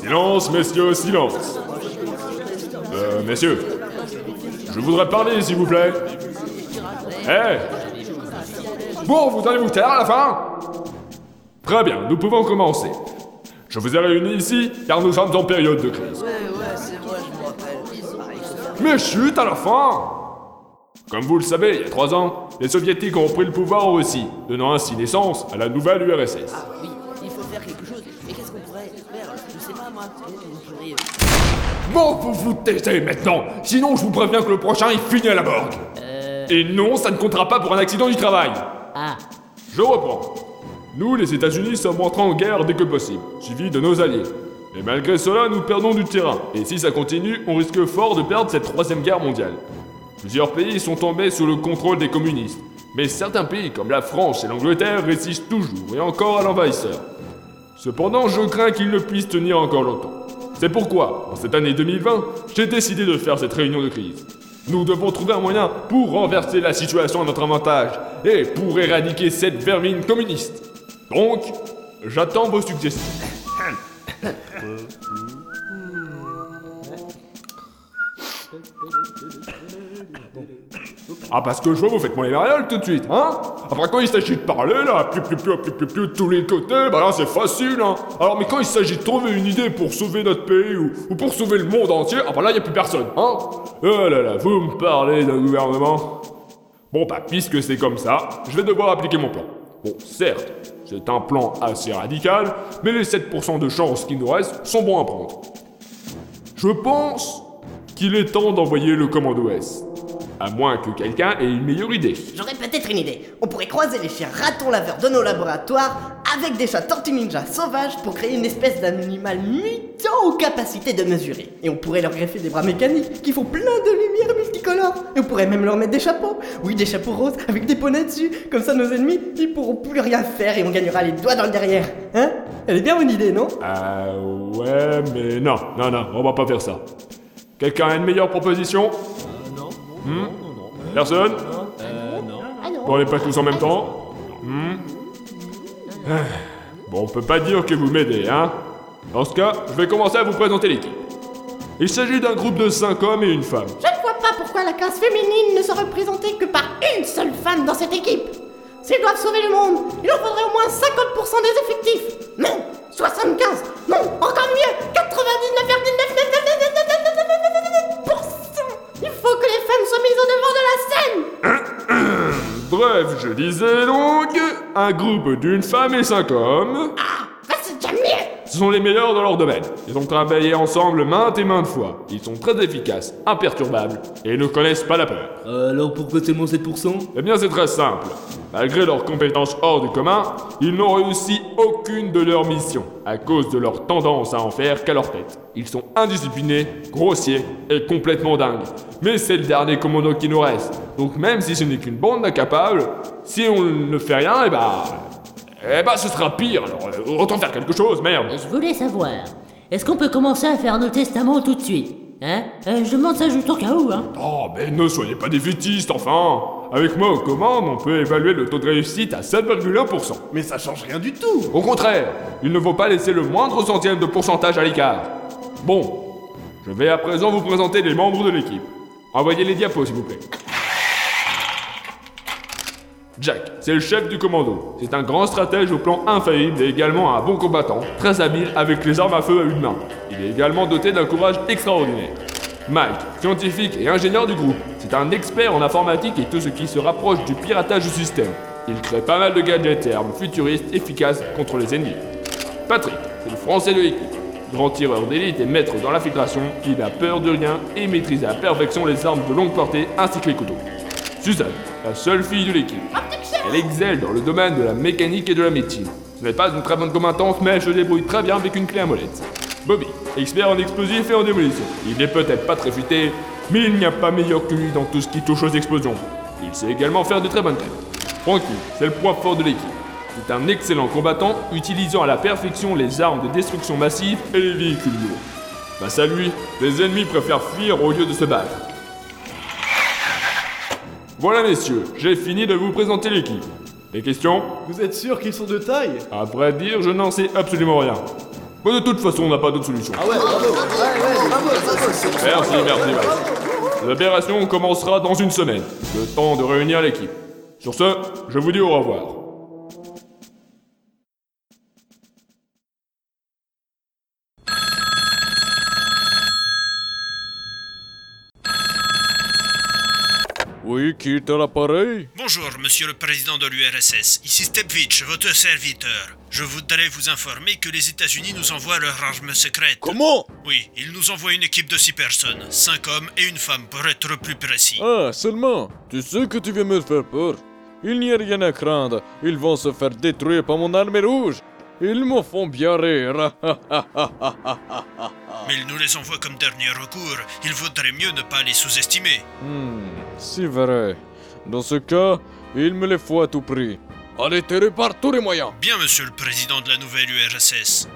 Silence, messieurs, silence. Euh, messieurs, je voudrais parler, s'il vous plaît. Eh Bon, vous allez vous taire à la fin? Très bien, nous pouvons commencer. Je vous ai réunis ici car nous sommes en période de crise. Ouais, ouais, c'est vrai, je me rappelle. Mais chut à la fin Comme vous le savez, il y a trois ans, les soviétiques ont pris le pouvoir en Russie, donnant ainsi naissance à la nouvelle URSS. Ah oui, il faut faire quelque chose. Mais qu'est-ce qu'on pourrait faire Je sais pas moi. On pourrait... Bon, vous vous taisez maintenant, sinon je vous préviens que le prochain il finit à la morgue. Et non, ça ne comptera pas pour un accident du travail. Ah, Je reprends. Nous, les États-Unis, sommes entrés en guerre dès que possible, suivis de nos alliés. Et malgré cela, nous perdons du terrain. Et si ça continue, on risque fort de perdre cette troisième guerre mondiale. Plusieurs pays sont tombés sous le contrôle des communistes. Mais certains pays, comme la France et l'Angleterre, résistent toujours et encore à l'envahisseur. Cependant, je crains qu'ils ne puissent tenir encore longtemps. C'est pourquoi, en cette année 2020, j'ai décidé de faire cette réunion de crise. Nous devons trouver un moyen pour renverser la situation à notre avantage et pour éradiquer cette vermine communiste. Donc, j'attends vos suggestions. Ah parce que je vois vous faites moi les marioles tout de suite, hein? Après quand il s'agit de parler là, plus plus plus plus plus plus de tous les côtés, bah là c'est facile, hein Alors mais quand il s'agit de trouver une idée pour sauver notre pays ou, ou pour sauver le monde entier, ah bah là y a plus personne, hein Oh là là, vous me parlez d'un gouvernement Bon bah puisque c'est comme ça, je vais devoir appliquer mon plan. Bon, certes, c'est un plan assez radical, mais les 7% de chances qui nous restent sont bons à prendre. Je pense qu'il est temps d'envoyer le commando S. À moins que quelqu'un ait une meilleure idée. J'aurais peut-être une idée. On pourrait croiser les chiens ratons laveurs de nos laboratoires avec des chats tortues ninja sauvages pour créer une espèce d'animal mutant aux capacités de mesurer. Et on pourrait leur greffer des bras mécaniques qui font plein de lumière multicolores. Et on pourrait même leur mettre des chapeaux. Oui, des chapeaux roses avec des poneys dessus. Comme ça, nos ennemis, ils pourront plus rien faire et on gagnera les doigts dans le derrière. Hein? Elle est bien mon idée, non? Euh, ouais, mais non, non, non, on va pas faire ça. Quelqu'un a une meilleure proposition? Hmm? Non, non. Personne Euh, non. Bon, on n'est pas tous en même temps Hmm? Ah, Bon, on peut pas dire que vous m'aidez, hein Dans ce cas, je vais commencer à vous présenter l'équipe. Il s'agit d'un groupe de 5 hommes et une femme. Je ne vois pas pourquoi la classe féminine ne serait représentée que par une seule femme dans cette équipe. S'ils doivent sauver le monde, il en faudrait au moins 50% des effectifs. Non, 75. Non, encore mieux, 99,9999999%. Bref, je disais donc, un groupe d'une femme et 5 hommes. Bah, c'est déjà mieux. Ce sont les meilleurs dans leur domaine. Ils ont travaillé ensemble maintes et maintes fois. Ils sont très efficaces, imperturbables, et ne connaissent pas la peur. Euh, alors pourquoi seulement 7% Eh bien, c'est très simple. Malgré leurs compétences hors du commun, ils n'ont réussi aucune de leurs missions, à cause de leur tendance à en faire qu'à leur tête. Ils sont indisciplinés, grossiers et complètement dingues. Mais c'est le dernier commando qui nous reste. Donc même si ce n'est qu'une bande d'incapables, si on ne fait rien, eh bah... Eh bah ce sera pire, alors euh, autant faire quelque chose, merde Je voulais savoir, est-ce qu'on peut commencer à faire nos testaments tout de suite Hein? Euh, Je demande ça juste au cas où, hein Oh, mais ne soyez pas défaitistes, enfin Avec moi aux commandes, on peut évaluer le taux de réussite à 7,1%. Mais ça change rien du tout Au contraire, il ne faut pas laisser le moindre centième de pourcentage à l'écart. Bon, je vais à présent vous présenter les membres de l'équipe. Envoyez les diapos, s'il vous plaît. Jack, c'est le chef du commando. C'est un grand stratège au plan infaillible et également un bon combattant, très habile avec les armes à feu à une main. Il est également doté d'un courage extraordinaire. Mike, scientifique et ingénieur du groupe, c'est un expert en informatique et tout ce qui se rapproche du piratage du système. Il crée pas mal de gadgets et armes futuristes efficaces contre les ennemis. Patrick, c'est le français de l'équipe. Grand tireur d'élite et maître dans l'infiltration, il n'a peur de rien et maîtrise à perfection les armes de longue portée ainsi que les couteaux. Suzanne, la seule fille de l'équipe. Elle excelle dans le domaine de la mécanique et de la médecine. Ce n'est pas une très bonne combattante, mais elle se débrouille très bien avec une clé à molette. Bobby, expert en explosifs et en démolition. Il n'est peut-être pas très futé, mais il n'y a pas meilleur que lui dans tout ce qui touche aux explosions. Il sait également faire de très bonnes crêpes. Frankie, c'est le point fort de l'équipe. C'est un excellent combattant, utilisant à la perfection les armes de destruction massive et les véhicules lourds. Face à lui, les ennemis préfèrent fuir au lieu de se battre. Voilà messieurs, j'ai fini de vous présenter l'équipe. Des questions Vous êtes sûr qu'ils sont de taille? À vrai dire, je n'en sais absolument rien. Bon, de toute façon, on n'a pas d'autre solution. Ah ouais, bravo. Ouais, ouais, bravo, bravo, c'est- Merci, merci, merci. L'opération commencera dans une semaine. Le temps de réunir l'équipe. Sur ce, je vous dis au revoir. Oui, qui est à l'appareil Bonjour, monsieur le président de l'URSS. Ici Stepvich, votre serviteur. Je voudrais vous informer que les États-Unis nous envoient leur arme secrète. Comment? Oui, ils nous envoient une équipe de six personnes, cinq hommes et une femme pour être plus précis. Ah, seulement, tu sais que tu viens me faire peur. Il n'y a rien à craindre, ils vont se faire détruire par mon armée rouge. Ils me font bien rire. Mais ils nous les envoient comme dernier recours. Il vaudrait mieux ne pas les sous-estimer. Hmm, c'est vrai. Dans ce cas, il me les faut à tout prix. Allez, par tous les moyens. Bien, monsieur le président de la nouvelle URSS.